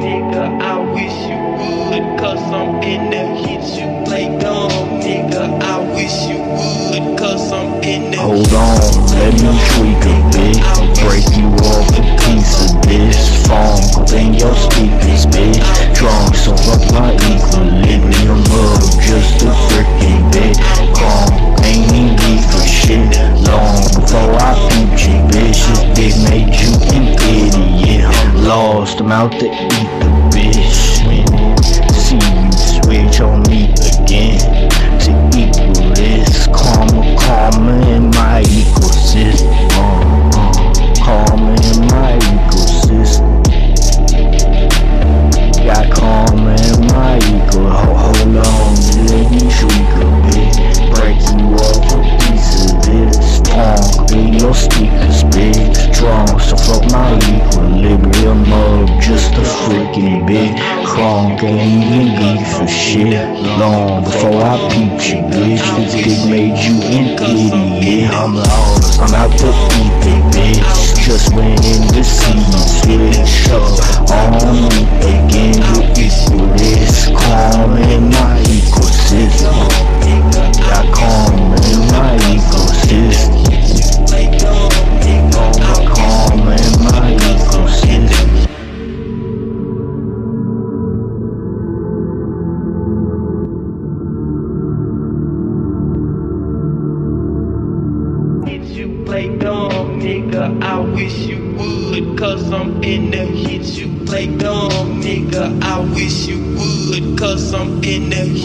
nigga. I wish you would, cause I'm in the hits you play dumb, nigga. I wish you would, cause I'm Hold on, let me tweak a bit. Break you off a piece Lost, I'm out to eat the bitch. See you switch on me again to equal this. Karma, karma in my ecosystem. Karma in my ecosystem. Got karma in my eco. Ho- Hold on, let me tweak a bit. Break you off a piece of this. Punk in your speakers, bitch. Strong, so fuck my up just a freaking bit. Crunk ain't even for shit. Long before I peeped you, bitch. This dick made you an idiot. I'm lost, I'm out to eat the bitch. Just went in the sea, switch up on me play dumb, nigga. I wish you would, cause I'm in the hits you play dumb, nigga. I wish you would, cause I'm in the